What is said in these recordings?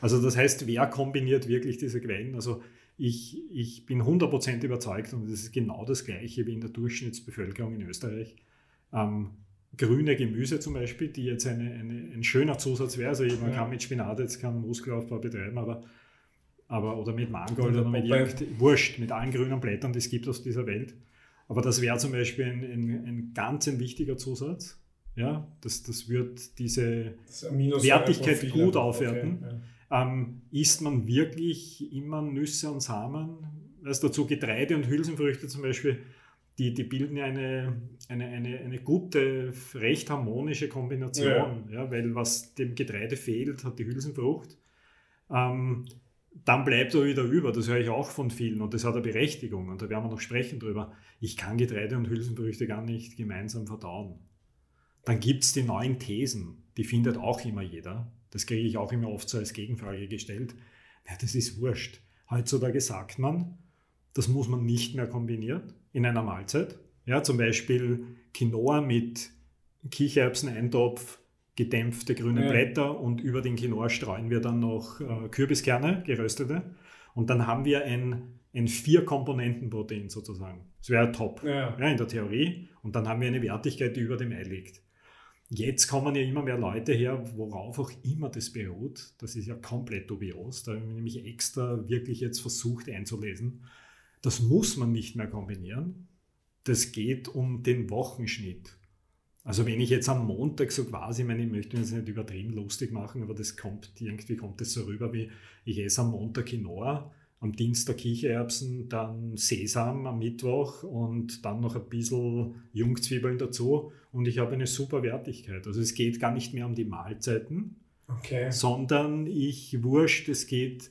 Also das heißt, wer kombiniert wirklich diese Quellen? Also ich, ich bin 100% überzeugt und das ist genau das gleiche wie in der Durchschnittsbevölkerung in Österreich. Ähm, grüne Gemüse zum Beispiel, die jetzt eine, eine, ein schöner Zusatz wäre. Also man ja. kann mit Spinat jetzt keinen Muskelaufbau betreiben, aber, aber oder mit Mangold oder mit irgend, Wurscht, mit allen grünen Blättern, die es gibt aus dieser Welt. Aber das wäre zum Beispiel ein, ein, ein ganz ein wichtiger Zusatz. Ja, das, das wird diese Wertigkeit gut aufwerten. Okay, ja. Ähm, isst man wirklich immer Nüsse und Samen? Also dazu Getreide und Hülsenfrüchte zum Beispiel, die, die bilden ja eine, eine, eine, eine gute, recht harmonische Kombination. Ja. ja. weil was dem Getreide fehlt, hat die Hülsenfrucht. Ähm, dann bleibt er wieder über. Das höre ich auch von vielen und das hat eine Berechtigung und da werden wir noch sprechen drüber. Ich kann Getreide und Hülsenfrüchte gar nicht gemeinsam verdauen. Dann gibt es die neuen Thesen, die findet auch immer jeder. Das kriege ich auch immer oft so als Gegenfrage gestellt. Ja, das ist wurscht. Heutzutage sagt man, das muss man nicht mehr kombinieren in einer Mahlzeit. Ja, zum Beispiel Quinoa mit Kichererbsen-Eintopf, gedämpfte grüne ja. Blätter und über den Quinoa streuen wir dann noch äh, Kürbiskerne, geröstete. Und dann haben wir ein, ein Vier-Komponenten-Protein sozusagen. Das wäre top ja. ja. in der Theorie. Und dann haben wir eine Wertigkeit, die über dem Ei liegt. Jetzt kommen ja immer mehr Leute her, worauf auch immer das beruht. Das ist ja komplett dubios. Da habe ich nämlich extra wirklich jetzt versucht einzulesen. Das muss man nicht mehr kombinieren. Das geht um den Wochenschnitt. Also wenn ich jetzt am Montag so quasi, ich meine, ich möchte mich jetzt nicht übertrieben lustig machen, aber das kommt, irgendwie kommt das so rüber wie, ich esse am Montag Quinoa, am Dienstag Kichererbsen, dann Sesam am Mittwoch und dann noch ein bisschen Jungzwiebeln dazu und ich habe eine super Wertigkeit. Also es geht gar nicht mehr um die Mahlzeiten, okay. sondern ich wurscht, es geht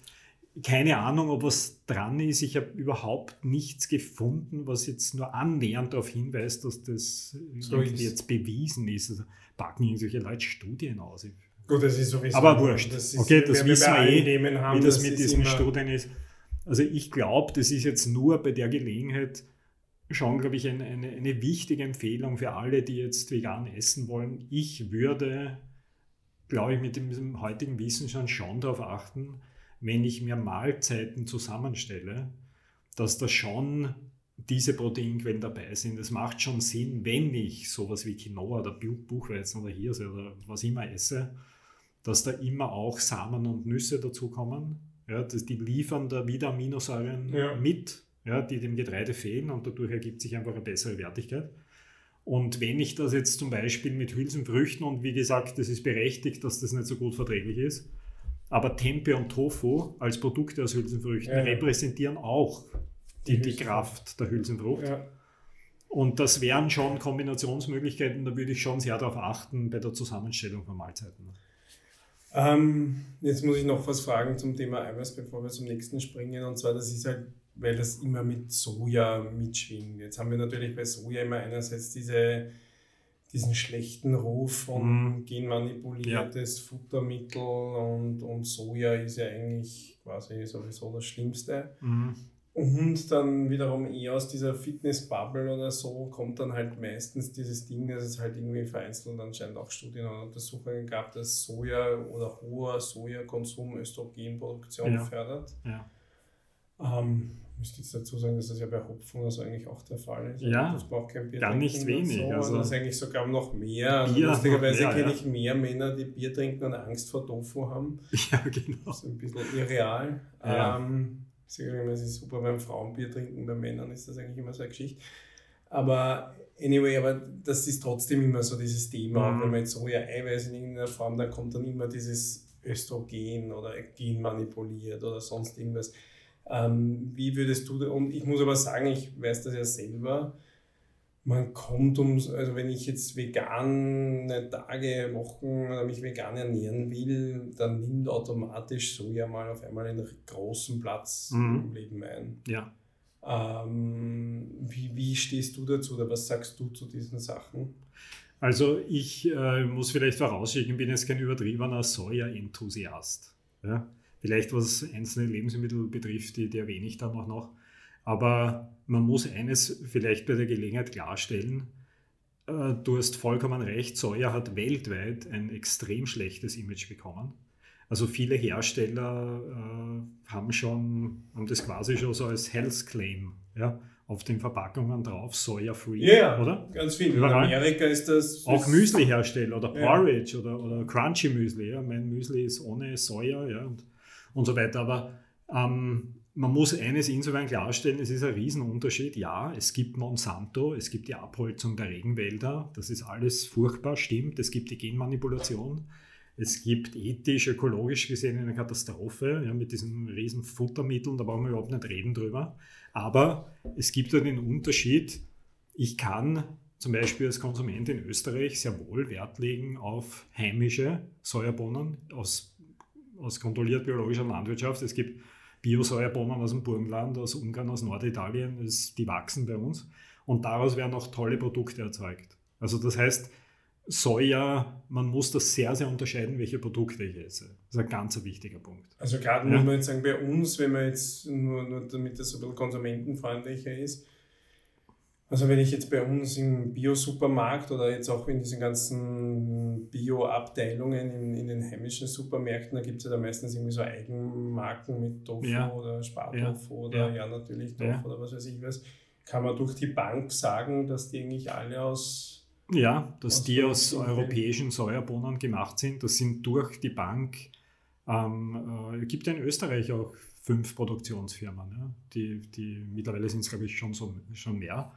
keine Ahnung, ob was dran ist. Ich habe überhaupt nichts gefunden, was jetzt nur annähernd darauf hinweist, dass das so jetzt bewiesen ist. Also packen irgendwelche Leute Studien aus. Gut, das ist sowieso. Aber wurscht. Das ist, okay, das wissen wir eh, haben, wie das, das mit diesen Studien ist. Also ich glaube, das ist jetzt nur bei der Gelegenheit schon, glaube ich, eine, eine, eine wichtige Empfehlung für alle, die jetzt vegan essen wollen. Ich würde, glaube ich, mit dem heutigen Wissen schon, schon darauf achten, wenn ich mir Mahlzeiten zusammenstelle, dass da schon diese Proteinquellen dabei sind. Es macht schon Sinn, wenn ich sowas wie Quinoa oder Buchweizen oder Hirse oder was immer esse, dass da immer auch Samen und Nüsse dazukommen. Ja, das, die liefern da wieder Aminosäuren ja. mit, ja, die dem Getreide fehlen und dadurch ergibt sich einfach eine bessere Wertigkeit. Und wenn ich das jetzt zum Beispiel mit Hülsenfrüchten und wie gesagt, das ist berechtigt, dass das nicht so gut verträglich ist, aber Tempe und Tofu als Produkte aus Hülsenfrüchten ja, repräsentieren auch die, die, Kraft der Hülsenfrucht. Und das wären schon Kombinationsmöglichkeiten, da würde ich schon sehr darauf achten bei der Zusammenstellung von Mahlzeiten. Ähm, jetzt muss ich noch was fragen zum Thema Eiweiß, bevor wir zum nächsten springen. Und zwar, das ist halt, weil das immer mit Soja mitschwingt. Jetzt haben wir natürlich bei Soja immer einerseits diese diesen schlechten Ruf von mhm. genmanipuliertes ja. Futtermittel und, und Soja ist ja eigentlich quasi sowieso das Schlimmste. Mhm. Und dann wiederum eher aus dieser Fitness-Bubble oder so kommt dann halt meistens dieses Ding, dass es halt irgendwie vereinzelt anscheinend auch Studien und Untersuchungen gab, dass Soja oder hoher Sojakonsum Östrogenproduktion ja. fördert. Ja. Ähm, müsste jetzt dazu sagen, dass das ja bei Hopfen also eigentlich auch der Fall ist. Ja, das braucht kein Bier gar nicht wenig. So. Also, das ist eigentlich sogar noch mehr. Also lustigerweise kenne ja. ich mehr Männer, die Bier trinken und Angst vor Tofu haben. Ja, genau. Das ist ein bisschen irreal. Ja. Ähm, es ist super beim Frauenbier trinken, bei Männern ist das eigentlich immer so eine Geschichte. Aber anyway, aber das ist trotzdem immer so dieses Thema, mhm. wenn man jetzt Soja-Eiweiß in irgendeiner Form, da kommt dann immer dieses Östrogen oder Gen manipuliert oder sonst irgendwas. Ähm, wie würdest du, und ich muss aber sagen, ich weiß das ja selber, man kommt um, also wenn ich jetzt vegan Tage, Wochen oder mich vegan ernähren will, dann nimmt automatisch Soja mal auf einmal einen großen Platz mhm. im Leben ein. Ja. Ähm, wie, wie stehst du dazu oder was sagst du zu diesen Sachen? Also ich äh, muss vielleicht vorausschicken, ich bin jetzt kein übertriebener Soja-Enthusiast. Ja? Vielleicht was einzelne Lebensmittel betrifft, die, die erwähne ich dann auch noch. Aber man muss eines vielleicht bei der Gelegenheit klarstellen. Äh, du hast vollkommen recht, Soja hat weltweit ein extrem schlechtes Image bekommen, Also viele Hersteller äh, haben schon, haben das quasi schon so als Health Claim, ja, auf den Verpackungen drauf, Soja-free, Ja, oder? ganz viel. Überall. In Amerika ist das. Auch Müsli-Hersteller oder Ja. Porridge oder, oder Crunchy Müsli. Ja. Mein Müsli ist ohne Soja ja, und, und so weiter. Aber ähm, man muss eines insofern klarstellen, es ist ein Riesenunterschied. Ja, es gibt Monsanto, es gibt die Abholzung der Regenwälder, das ist alles furchtbar, stimmt. Es gibt die Genmanipulation. Es gibt ethisch, ökologisch gesehen eine Katastrophe ja, mit diesen riesen Futtermitteln, da brauchen wir überhaupt nicht reden drüber. Aber es gibt den Unterschied, ich kann zum Beispiel als Konsument in Österreich sehr wohl Wert legen auf heimische Sojabohnen aus, aus kontrolliert biologischer Landwirtschaft. Es gibt Bio-Sojabohnen aus dem Burgenland, aus Ungarn, aus Norditalien, das, die wachsen bei uns. Und daraus werden auch tolle Produkte erzeugt. Also das heißt, Soja, man muss das sehr, sehr unterscheiden, welche Produkte ich esse. Das ist ein ganz wichtiger Punkt. Also gerade Ja. muss man jetzt sagen, bei uns, wenn man jetzt nur, nur damit das ein bisschen konsumentenfreundlicher ist, also wenn ich jetzt bei uns im Bio-Supermarkt oder jetzt auch in diesen ganzen Bio-Abteilungen in, in den heimischen Supermärkten, da gibt es ja da meistens irgendwie so Eigenmarken mit Tofu Ja. oder Spartofu oder Ja. ja, natürlich Tofu Ja. oder was weiß ich was. Kann man durch die Bank sagen, dass die eigentlich alle aus Ja, dass Aus die aus europäischen Sojabohnen gemacht sind. Das sind durch die Bank. Ähm, äh, gibt ja in Österreich auch fünf Produktionsfirmen, ja, die, die mittlerweile sind es, glaube ich, schon, so, schon mehr,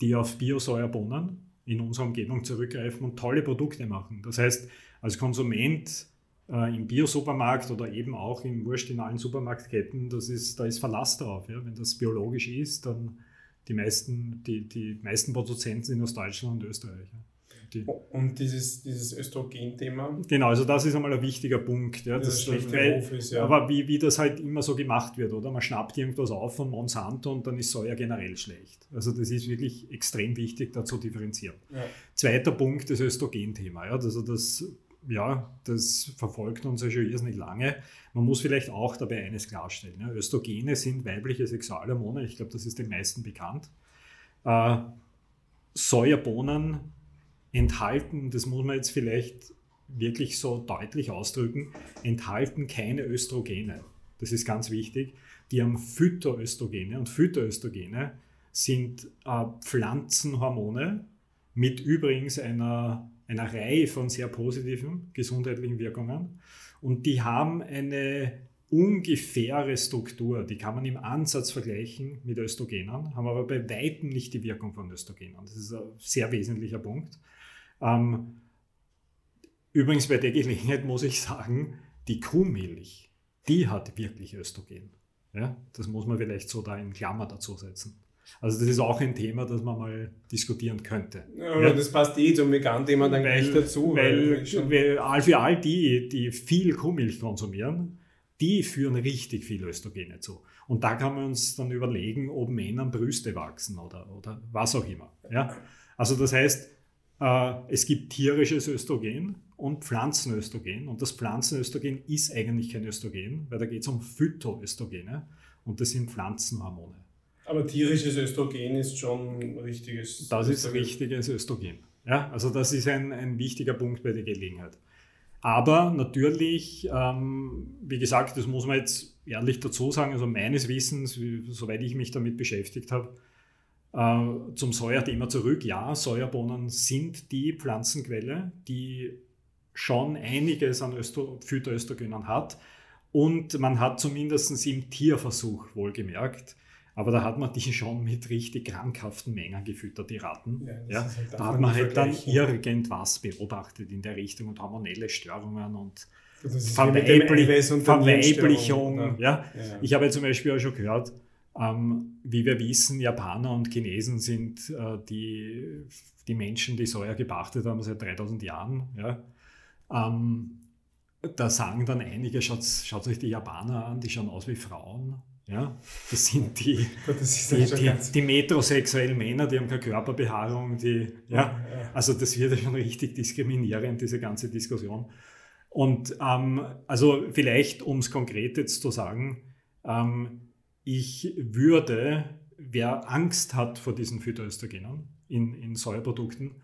die auf Bio-Sojabohnen in unserer Umgebung zurückgreifen und tolle Produkte machen. Das heißt, als Konsument äh, im Bio-Supermarkt oder eben auch in Wurst in allen Supermarktketten, das ist, da ist Verlass drauf. Ja. Wenn das biologisch ist, dann die meisten, die, die meisten Produzenten sind aus Deutschland und Österreich. Ja. Die, und dieses, dieses Östrogen-Thema. genau, also das ist einmal ein wichtiger Punkt. Ja, Das schlechte weil, ist, ja. Aber wie, wie das halt immer so gemacht wird, oder? Man schnappt irgendwas auf von Monsanto und dann ist Soja generell schlecht. Also das ist wirklich extrem wichtig, da zu differenzieren. Ja. Zweiter Punkt, das Östrogen-Thema. Ja, also das, ja, das verfolgt uns ja schon irrsinnig lange. Man muss vielleicht auch dabei eines klarstellen. Ja. Östrogene sind weibliche Sexualhormone, ich glaube, das ist den meisten bekannt. Äh, Sojabohnen enthalten, das muss man jetzt vielleicht wirklich so deutlich ausdrücken, enthalten keine Östrogene. Das ist ganz wichtig. Die haben Phytoöstrogene und Phytoöstrogene sind äh, Pflanzenhormone mit übrigens einer, einer Reihe von sehr positiven gesundheitlichen Wirkungen. Und die haben eine ungefähre Struktur, die kann man im Ansatz vergleichen mit Östrogenen, haben aber bei weitem nicht die Wirkung von Östrogenen. Das ist ein sehr wesentlicher Punkt. Ähm, übrigens bei der Gelegenheit muss ich sagen, die Kuhmilch, die hat wirklich Östrogen. Ja, das muss man vielleicht so da in Klammer dazu setzen. Also das ist auch ein Thema, das man mal diskutieren könnte. Ja, Ja. das passt eh zum Vegan-Thema dann gleich dazu. Weil, weil all- für all die, die viel Kuhmilch konsumieren, die führen richtig viel Östrogene zu. Und da kann man uns dann überlegen, ob Männern Brüste wachsen oder, oder was auch immer. Ja? Also das heißt, es gibt tierisches Östrogen und Pflanzenöstrogen. Und das Pflanzenöstrogen ist eigentlich kein Östrogen, weil da geht es um Phytoöstrogene und das sind Pflanzenhormone. aber tierisches Östrogen ist schon richtiges. Das ist Östrogen. richtiges Östrogen. Ja, also das ist ein, ein wichtiger Punkt bei der Gelegenheit. Aber natürlich, ähm, wie gesagt, das muss man jetzt ehrlich dazu sagen, also meines Wissens, wie- soweit ich mich damit beschäftigt habe, äh, zum Sojathema zurück. Ja, Sojabohnen sind die Pflanzenquelle, die schon einiges an Östro Phytoöstrogenen hat. Und man hat zumindest im Tierversuch wohlgemerkt, aber da hat man die schon mit richtig krankhaften Mengen gefüttert, die Ratten. Ja, Ja, halt- da hat man halt dann irgendwas beobachtet in der Richtung und hormonelle Störungen und Verweiblich Verweiblichung. Ja. Ja. Ich habe zum Beispiel auch schon gehört, ähm, wie wir wissen, Japaner und Chinesen sind äh, die, die Menschen, die Soja gepachtet haben seit 3000 Jahren. Ja. Ähm, da sagen dann einige, schaut, schaut euch die Japaner an, die schauen aus wie Frauen. Ja. Das sind die, das die, die, die metrosexuellen Männer, die haben keine Körperbehaarung, die, Ja. also das wird ja schon richtig diskriminierend, diese ganze Diskussion. Und ähm, also vielleicht, um es konkret jetzt zu sagen, ähm, ich würde, wer Angst hat vor diesen Phytoöstrogenen in, in Säureprodukten,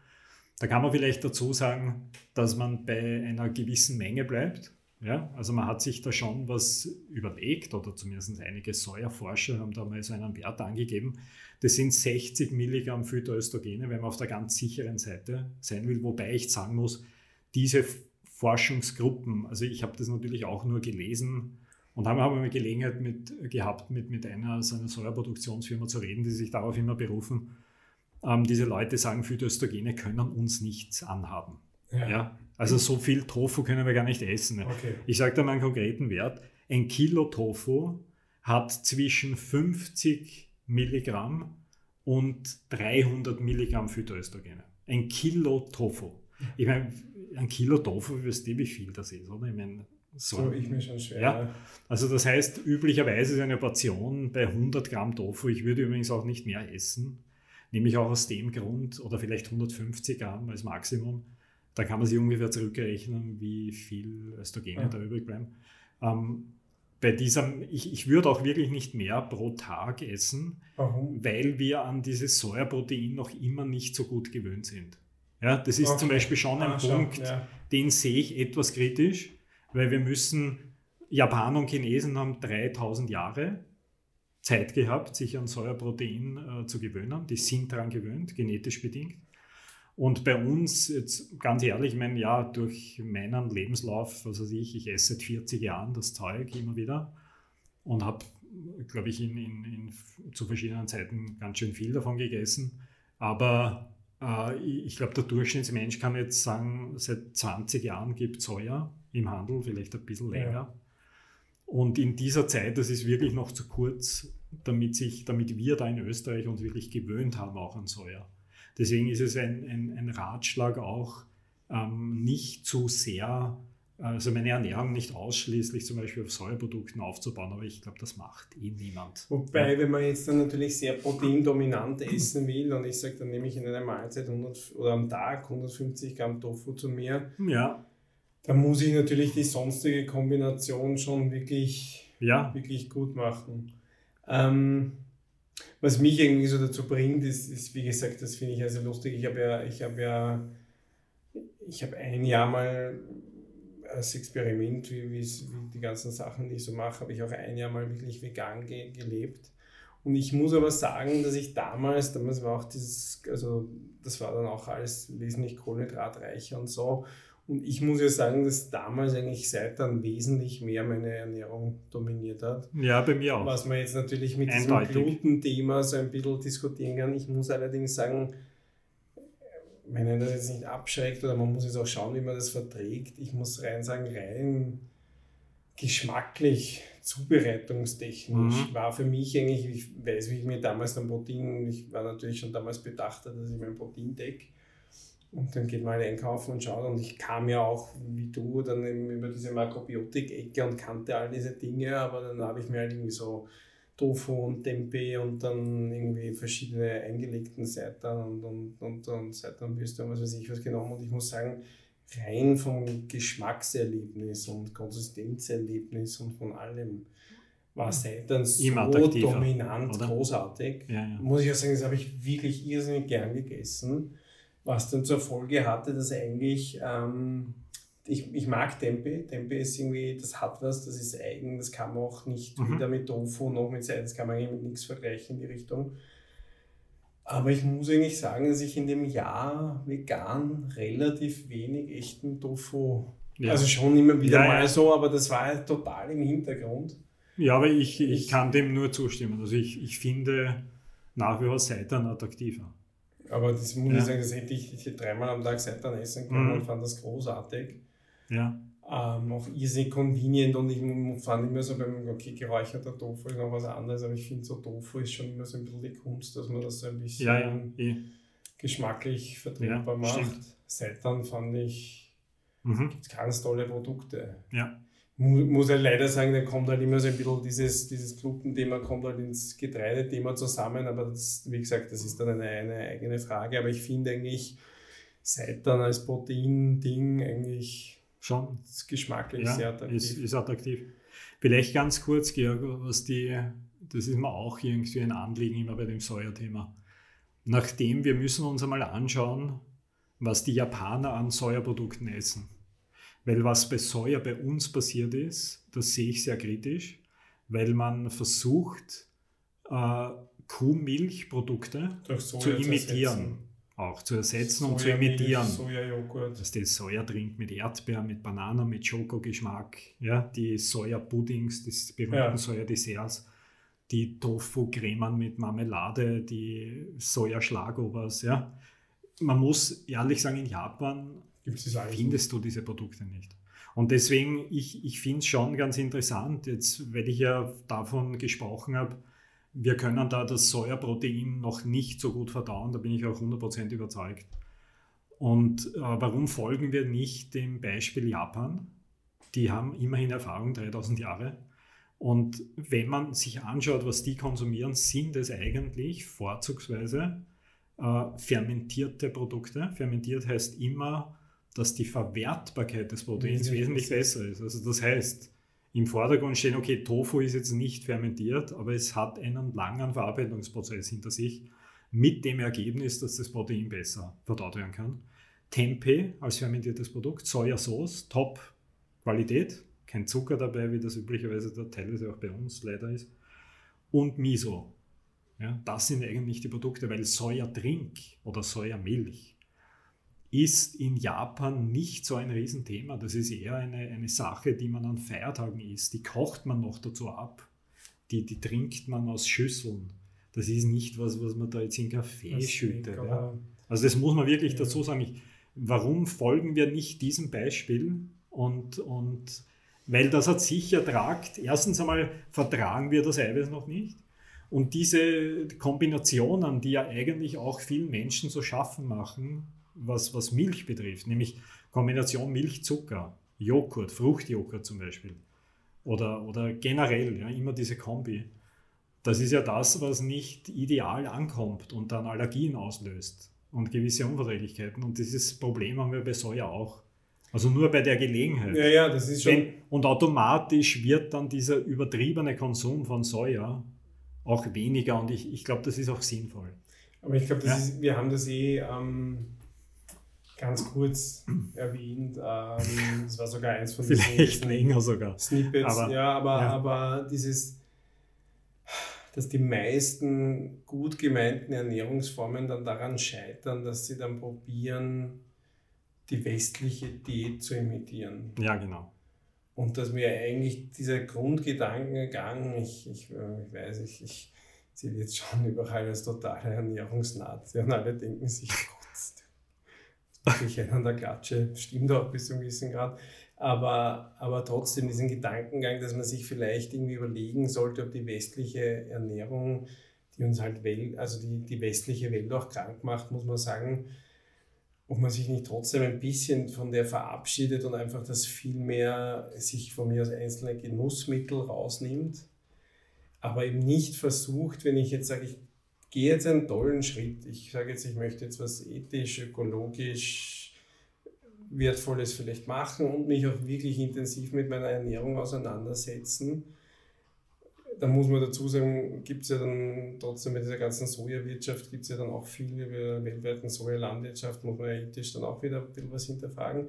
da kann man vielleicht dazu sagen, dass man bei einer gewissen Menge bleibt. Ja, also man hat sich da schon was überlegt oder zumindest einige Säuerforscher haben da mal so einen Wert angegeben. Das sind 60 Milligramm Phytoöstrogene, wenn man auf der ganz sicheren Seite sein will. Wobei ich sagen muss, diese Forschungsgruppen, also ich habe das natürlich auch nur gelesen und haben aber mal Gelegenheit mit, gehabt, mit, mit einer so einer Säuerproduktionsfirma zu reden, die sich darauf immer berufen. Ähm, diese Leute sagen, Phytoöstrogene können uns nichts anhaben. Ja. ja. Also so viel Tofu können wir gar nicht essen. Okay. Ich sage da mal einen konkreten Wert. Ein Kilo Tofu hat zwischen 50 Milligramm und 300 Milligramm Phytoöstrogene. Ein Kilo Tofu. Ich meine, ein Kilo Tofu, wisst ihr, wie viel das ist, oder? Ich meine, so, so ich mir schon schwer. Ja. Also das heißt, üblicherweise ist eine Portion bei 100 Gramm Tofu. Ich würde übrigens auch nicht mehr essen. Nämlich auch aus dem Grund, oder vielleicht 150 Gramm als Maximum, da kann man sich ungefähr zurückrechnen, wie viel Östrogene ja. da übrig bleiben. Ähm, bei diesem, ich, ich würde auch wirklich nicht mehr pro Tag essen, Warum? weil wir an dieses Säuerprotein noch immer nicht so gut gewöhnt sind. Ja, das ist okay. zum Beispiel schon ein ah, Punkt, ja. den sehe ich etwas kritisch, weil wir müssen, Japaner und Chinesen haben 3000 Jahre Zeit gehabt, sich an Säuerprotein äh, zu gewöhnen. Die sind daran gewöhnt, genetisch bedingt. Und bei uns, jetzt ganz ehrlich, ich meine, ja, durch meinen Lebenslauf, was weiß ich, ich esse seit 40 Jahren das Zeug immer wieder und habe, glaube ich, in, in, in, zu verschiedenen Zeiten ganz schön viel davon gegessen. Aber äh, ich glaube, der Durchschnittsmensch kann jetzt sagen, seit 20 Jahren gibt es Soja im Handel, vielleicht ein bisschen länger. Ja. Und in dieser Zeit, das ist wirklich noch zu kurz, damit, sich, damit wir da in Österreich uns wirklich gewöhnt haben, auch an Soja. Deswegen ist es ein, ein, ein Ratschlag auch, ähm, nicht zu sehr, also meine Ernährung nicht ausschließlich zum Beispiel auf Säureprodukten aufzubauen, aber ich glaube, das macht eh niemand. Wobei, ja. wenn man jetzt dann natürlich sehr proteindominant essen will und ich sage, dann nehme ich in einer Mahlzeit 100 oder am Tag 150 Gramm Tofu zu mir, ja. Dann muss ich natürlich die sonstige Kombination schon wirklich, ja. wirklich gut machen. Ähm, was mich irgendwie so dazu bringt, ist, ist wie gesagt, das finde ich also lustig. Ich habe ja, ich habe ja, ich habe ein Jahr mal als Experiment, wie, wie die ganzen Sachen, die ich so mache, habe ich auch ein Jahr mal wirklich vegan ge gelebt. Und ich muss aber sagen, dass ich damals, damals war auch dieses, also das war dann auch alles wesentlich kohlenhydratreicher und so. Und ich muss ja sagen, dass damals eigentlich seit dann wesentlich mehr meine Ernährung dominiert hat. Ja, bei mir auch. Was man jetzt natürlich mit Eindeutig. diesem Gluten-Thema so ein bisschen diskutieren kann. Ich muss allerdings sagen, wenn das jetzt nicht abschreckt oder man muss jetzt auch schauen, wie man das verträgt. Ich muss rein sagen, rein geschmacklich, zubereitungstechnisch mhm. war für mich eigentlich, ich weiß, wie ich mir damals dann Protein, ich war natürlich schon damals bedachter, dass ich mein Protein decke und dann geht man einkaufen und schaut. Und ich kam ja auch, wie du, dann eben über diese Makrobiotik-Ecke und kannte all diese Dinge, aber dann habe ich mir halt irgendwie so Tofu und Tempeh und dann irgendwie verschiedene eingelegten Seitan und, und, und, und Seitanbürste und was weiß ich was genommen. Und ich muss sagen, rein vom Geschmackserlebnis und Konsistenzerlebnis und von allem war Seitan so dominant, oder? großartig. Ja, ja. Muss ich ja sagen, das habe ich wirklich irrsinnig gern gegessen was dann zur Folge hatte, dass eigentlich, ähm, ich, ich mag Tempe. Tempe ist irgendwie, das hat was, das ist eigen, das kann man auch nicht mhm. weder mit Tofu noch mit das kann man eigentlich mit nichts vergleichen in die Richtung. Aber ich muss eigentlich sagen, dass ich in dem Jahr vegan relativ wenig echten Tofu, ja. also schon immer wieder ja, mal ja. so, aber das war halt total im Hintergrund. Ja, aber ich, ich, ich kann dem nur zustimmen. Also ich, ich finde nach wie vor Seitan attraktiver. Aber das muss ja. ich sagen, das hätte ich, ich hätte dreimal am Tag Seitan essen können mhm. und fand das großartig. Ja. Ähm, auch irrsinnig convenient und ich fand immer so beim, okay, geräucherter Tofu ist noch was anderes, aber ich finde so Tofu ist schon immer so ein bisschen die Kunst, dass man das so ein bisschen ja, ja. Eh. geschmacklich vertretbar macht. Stimmt. Seitan fand ich, mhm. gibt ganz tolle Produkte. Ja muss halt leider sagen, da kommt halt immer so ein bisschen dieses, dieses Gluten-Thema kommt halt ins Getreidethema zusammen, aber das, wie gesagt, das ist dann eine, eine eigene Frage. Aber ich finde eigentlich Seitan als Protein-Ding eigentlich schon geschmacklich ja, sehr attraktiv. Ist, ist attraktiv. Vielleicht ganz kurz, Georg, was die, das ist mir auch irgendwie ein Anliegen immer bei dem Säuerthema. Nachdem wir müssen uns einmal anschauen, was die Japaner an Säuerprodukten essen. Weil was bei Soja bei uns passiert ist, das sehe ich sehr kritisch, weil man versucht, äh, Kuhmilchprodukte zu imitieren. Auch zu ersetzen und zu imitieren. Sojajoghurt. Dass die Soja trinkt mit Erdbeeren, mit Bananen, mit Schokogeschmack. Ja, die Soja-Puddings, die berühmten ja. Soja-Desserts. Die Tofu-Cremen mit Marmelade, die Soja-Schlagobers. Ja. Man muss ehrlich sagen, in Japan findest du diese Produkte nicht. Und deswegen, ich, ich finde es schon ganz interessant, jetzt, weil ich ja davon gesprochen habe, wir können da das Sojaprotein noch nicht so gut verdauen, da bin ich auch 100% überzeugt. Und äh, warum folgen wir nicht dem Beispiel Japan? Die haben immerhin Erfahrung, 3000 Jahre. Und wenn man sich anschaut, was die konsumieren, sind es eigentlich vorzugsweise äh, fermentierte Produkte. Fermentiert heißt immer, dass die Verwertbarkeit des Proteins wesentlich besser ist. Also das heißt, im Vordergrund stehen, okay, Tofu ist jetzt nicht fermentiert, aber es hat einen langen Verarbeitungsprozess hinter sich, mit dem Ergebnis, dass das Protein besser verdaut werden kann. Tempeh als fermentiertes Produkt, Sojasauce, Top-Qualität, kein Zucker dabei, wie das üblicherweise der teilweise auch bei uns leider ist. Und Miso. Ja, das sind eigentlich die Produkte, weil Sojadrink oder Sojamilch ist in Japan nicht so ein Riesenthema. Das ist eher eine, eine Sache, die man an Feiertagen isst. Die kocht man noch dazu ab. Die, die trinkt man aus Schüsseln. Das ist nicht was, was man da jetzt in Kaffee das schüttet. Ja. Also das muss man wirklich ja. dazu sagen. Ich, warum folgen wir nicht diesem Beispiel? Und, und weil das hat sich ertragt. Erstens einmal vertragen wir das Eiweiß noch nicht. Und diese Kombinationen, die ja eigentlich auch vielen Menschen so schaffen machen, was, was Milch betrifft, nämlich Kombination Milch-Zucker, Joghurt, Fruchtjoghurt zum Beispiel oder, oder generell ja, immer diese Kombi. Das ist ja das, was nicht ideal ankommt und dann Allergien auslöst und gewisse Unverträglichkeiten. Und dieses Problem haben wir bei Soja auch. Also nur bei der Gelegenheit. Ja, ja, das ist schon. Wenn, und automatisch wird dann dieser übertriebene Konsum von Soja auch weniger und ich, ich glaube, das ist auch sinnvoll. Aber ich glaube, ja? wir haben das eh ähm, ganz kurz erwähnt. Ähm, das war sogar eins von Vielleicht länger sogar. Snippets, aber, ja, aber, ja. aber dieses, dass die meisten gut gemeinten Ernährungsformen dann daran scheitern, dass sie dann probieren, die westliche Diät zu imitieren. Ja, genau. Und dass mir eigentlich dieser Grundgedankengang, ich, ich, ich weiß, ich, ich sehe jetzt schon überall als totale Ernährungsnazi und alle denken sich, wirklich an der Klatsche, stimmt auch bis zu einem gewissen Grad. Aber, aber trotzdem diesen Gedankengang, dass man sich vielleicht irgendwie überlegen sollte, ob die westliche Ernährung, die uns halt Welt, also die, die westliche Welt auch krank macht, muss man sagen, ob man sich nicht trotzdem ein bisschen von der verabschiedet und einfach das viel mehr sich von mir als einzelne Genussmittel rausnimmt, aber eben nicht versucht, wenn ich jetzt sage, ich gehe jetzt einen tollen Schritt. Ich sage jetzt, ich möchte jetzt was ethisch, ökologisch Wertvolles vielleicht machen und mich auch wirklich intensiv mit meiner Ernährung auseinandersetzen. Da muss man dazu sagen, gibt es ja dann trotzdem mit dieser ganzen Sojawirtschaft, gibt es ja dann auch viel über weltweiten Sojalandwirtschaft, muss man ja ethisch dann auch wieder ein bisschen was hinterfragen.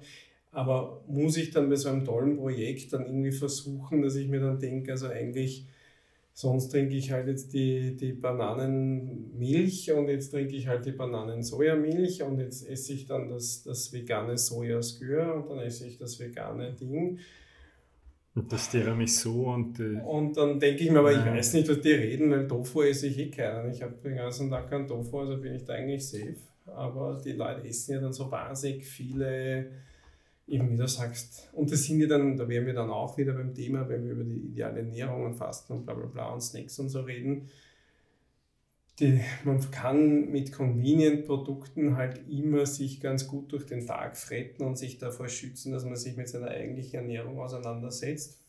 Aber muss ich dann bei so einem tollen Projekt dann irgendwie versuchen, dass ich mir dann denke, also eigentlich Sonst trinke ich halt jetzt die, die Bananenmilch und jetzt trinke ich halt die Bananensojamilch und jetzt esse ich dann das, das vegane Sojaskür und dann esse ich das vegane Ding. Und das Tiramisu und... Äh, und dann denke ich mir, aber ich weiß nicht, was die reden, weil Tofu esse ich eh keinen. Ich habe den ganzen Tag keinen Tofu, also bin ich da eigentlich safe. Aber die Leute essen ja dann so wahnsinnig viele eben wie du sagst, und das sind wir dann, da wären wir dann auch wieder beim Thema, wenn wir über die ideale Ernährung und Fasten und bla bla bla und Snacks und so reden. Die, man kann mit Convenient-Produkten halt immer sich ganz gut durch den Tag fretten und sich davor schützen, dass man sich mit seiner eigentlichen Ernährung auseinandersetzt.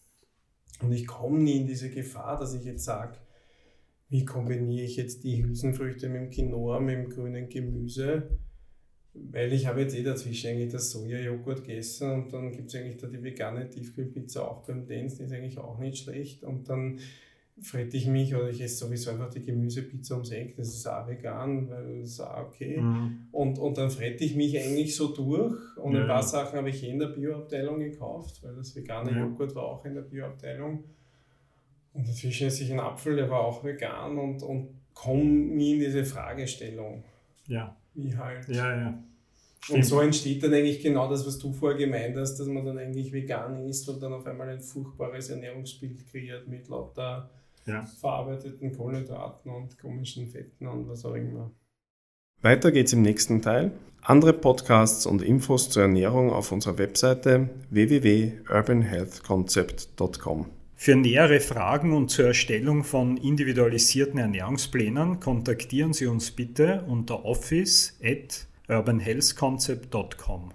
Und ich komme nie in diese Gefahr, dass ich jetzt sage, wie kombiniere ich jetzt die Hülsenfrüchte mit dem Quinoa, mit dem grünen Gemüse weil ich habe jetzt eh dazwischen eigentlich das Sojajoghurt gegessen und dann gibt es eigentlich da die vegane Tiefkühlpizza auch beim Dance, die ist eigentlich auch nicht schlecht. Und dann frette ich mich oder ich esse sowieso einfach die Gemüsepizza ums Eck, das ist auch vegan, weil das ist auch okay. Mhm. Und, und dann frette ich mich eigentlich so durch und ja, ein paar. Sachen habe ich eh in der Bioabteilung gekauft, weil das vegane ja. Joghurt war auch in der Bioabteilung. Und dazwischen esse ich einen Apfel, der war auch vegan und, und komme nie in diese Fragestellung. Ja. Wie halt. Ja, ja. Stimmt. Und so entsteht dann eigentlich genau das, was du vorher gemeint hast, dass man dann eigentlich vegan isst und dann auf einmal ein furchtbares Ernährungsbild kreiert mit lauter ja. verarbeiteten Kohlenhydraten und komischen Fetten und was auch immer. Weiter geht's im nächsten Teil. Andere Podcasts und Infos zur Ernährung auf unserer Webseite www.urbanhealthconcept.com. Für nähere Fragen und zur Erstellung von individualisierten Ernährungsplänen kontaktieren Sie uns bitte unter office at urbanhealthconcept.com.